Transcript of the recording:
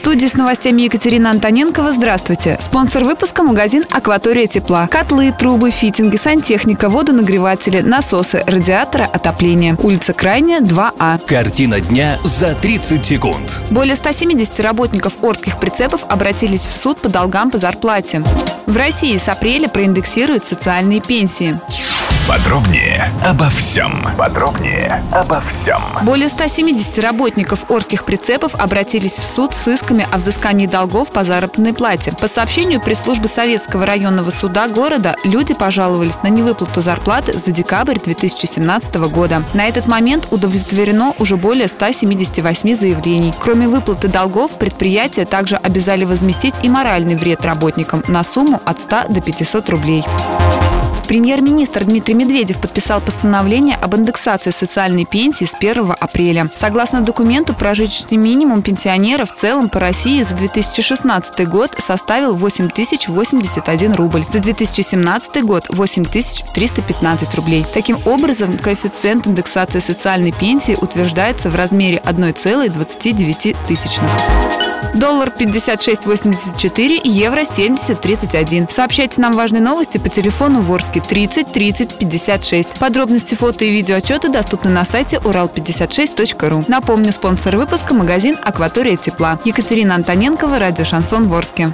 Студии с новостями Екатерина Антоненкова. Здравствуйте. Спонсор выпуска – магазин «Акватория тепла». Котлы, трубы, фитинги, сантехника, водонагреватели, насосы, радиаторы, отопление. Улица Крайняя, 2А. Картина дня за 30 секунд. Более 170 работников Орских прицепов обратились в суд по долгам по зарплате. В России с апреля проиндексируют социальные пенсии. Подробнее обо всем. Подробнее обо всем. Более 170 работников Орских прицепов обратились в суд с исками о взыскании долгов по заработной плате. По сообщению пресс-службы Советского районного суда города, люди пожаловались на невыплату зарплаты за декабрь 2017 года. На этот момент удовлетворено уже более 178 заявлений. Кроме выплаты долгов, предприятия также обязали возместить и моральный вред работникам на сумму от 100 до 500 рублей. Премьер-министр Дмитрий Медведев подписал постановление об индексации социальной пенсии с 1 апреля. Согласно документу, прожиточный минимум пенсионера в целом по России за 2016 год составил 8081 рубль, за 2017 год 8315 рублей. Таким образом, коэффициент индексации социальной пенсии утверждается в размере 1,29 тысячных. Доллар 56.84, евро 70.31. Сообщайте нам важные новости по телефону Ворске 30 30 56. Подробности фото и видеоотчеты доступны на сайте урал56.ру. Напомню, спонсор выпуска – магазин «Акватория тепла». Екатерина Антоненкова, радио «Шансон Ворске».